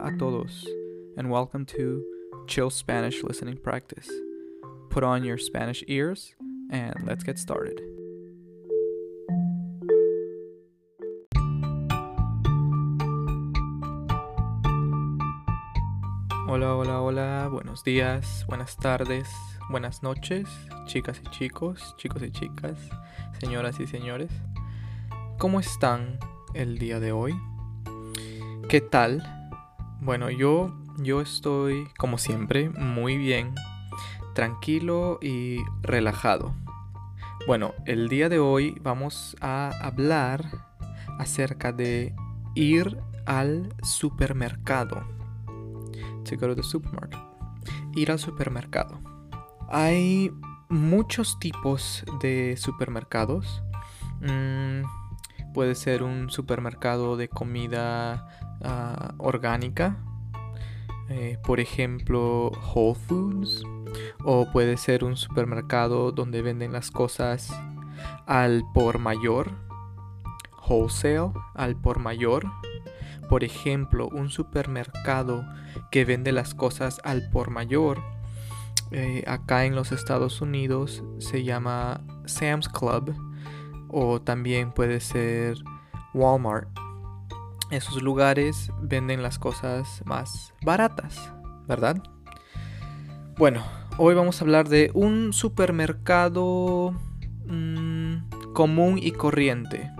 A todos, and welcome to Chill Spanish Listening Practice. Put on your Spanish ears, and let's get started. Hola, hola, hola, buenos días, buenas tardes, buenas noches, chicas y chicos, chicos y chicas, señoras y señores. ¿Cómo están el día de hoy? ¿Qué tal? Bueno, yo, yo estoy, como siempre, muy bien, tranquilo y relajado. Bueno, el día de hoy vamos a hablar acerca de ir al supermercado. To go to the supermarket. Ir al supermercado. Hay muchos tipos de supermercados. Mm, puede ser un supermercado de comida ah, orgánica, eh, por ejemplo Whole Foods, o puede ser un supermercado donde venden las cosas al por mayor, wholesale, al por mayor. Por ejemplo, un supermercado que vende las cosas al por mayor, eh, acá en los Estados Unidos se llama Sam's Club o también puede ser Walmart. Esos lugares venden las cosas más baratas, ¿verdad? Bueno, hoy vamos a hablar de un supermercado mm, común y corriente.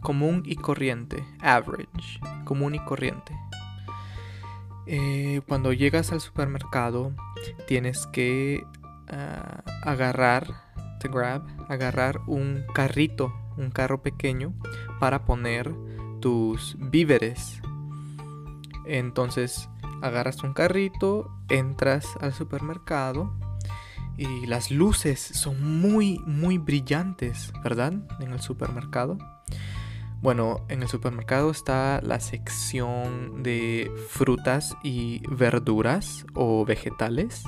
Común y corriente. Average. Común y corriente. Eh, cuando llegas al supermercado tienes que ah, agarrar, to grab, agarrar un carrito, un carro pequeño para poner tus víveres. Entonces agarras un carrito, entras al supermercado y las luces son muy, muy brillantes, ¿verdad? En el supermercado. Bueno, en el supermercado está la sección de frutas y verduras o vegetales,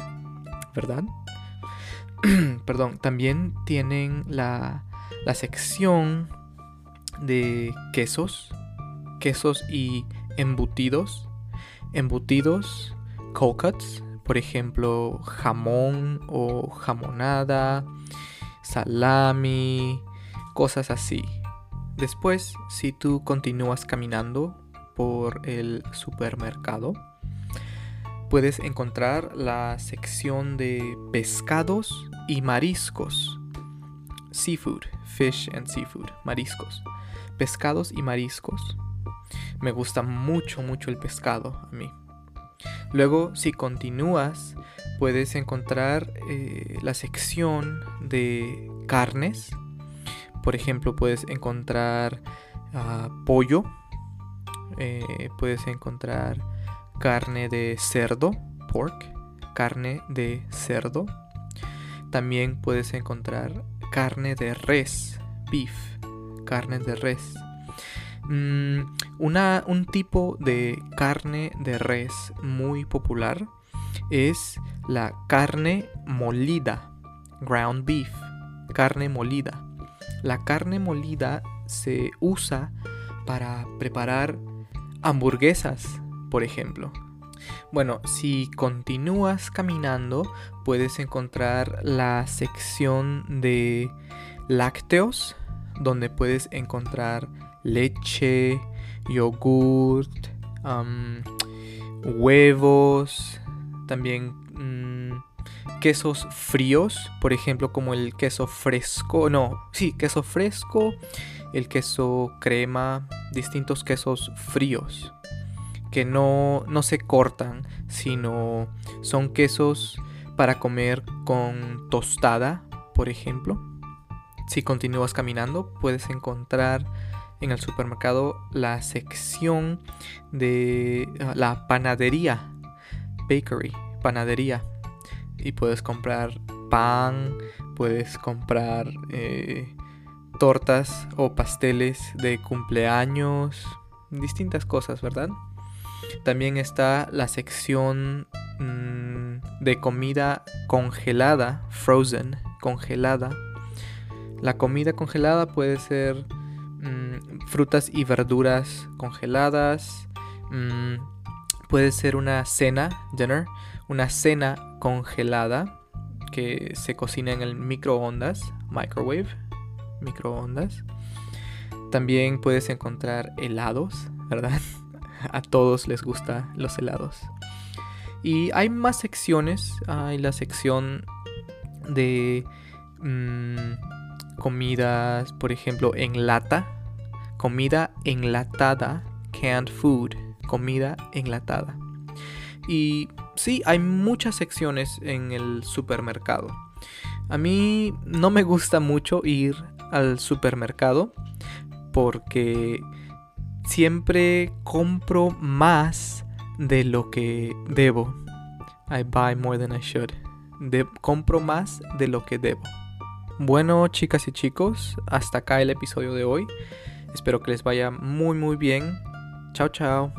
¿verdad? Perdón, también tienen la, la sección de quesos, quesos y embutidos. Embutidos, cold por ejemplo, jamón o jamonada, salami, cosas así. Después, si tú continúas caminando por el supermercado, puedes encontrar la sección de pescados y mariscos. Seafood, fish and seafood, mariscos. Pescados y mariscos. Me gusta mucho, mucho el pescado a mí. Luego, si continúas, puedes encontrar eh, la sección de carnes. Por ejemplo, puedes encontrar ah, pollo. eh, puedes encontrar carne de cerdo, pork, carne de cerdo. También puedes encontrar carne de res, beef, carne de res. Mm, una- un tipo de carne de res muy popular es la carne molida, ground beef, carne molida. La carne molida se usa para preparar hamburguesas, por ejemplo. Bueno, si continúas caminando, puedes encontrar la sección de lácteos, donde puedes encontrar leche, yogurt, huevos, también mm, quesos fríos, por ejemplo, como el queso fresco, no, sí, queso fresco, el queso crema, distintos quesos fríos que no, no se cortan, sino son quesos para comer con tostada, por ejemplo. Si continúas caminando, puedes encontrar en el supermercado la sección de ah, la panadería, bakery, panadería. Y puedes comprar pan, puedes comprar eh, tortas o pasteles de cumpleaños, distintas cosas, ¿verdad? También está la sección mm, de comida congelada, frozen, congelada. La comida congelada puede ser mm, frutas y verduras congeladas, mm, Puede ser una cena, dinner, una cena congelada que se cocina en el microondas, microwave, microondas. También puedes encontrar helados, ¿verdad? A todos les gustan los helados. Y hay más secciones. Hay la sección de mm, comidas, por ejemplo, en lata. Comida enlatada, canned food, comida enlatada. Y sí, hay muchas secciones en el supermercado. A mí no me gusta mucho ir al supermercado porque siempre compro más de lo que debo. I buy more than I should. compro más de lo que debo. Bueno, chicas y chicos, hasta acá el episodio de hoy. Espero que les vaya muy muy bien. Chao, chao.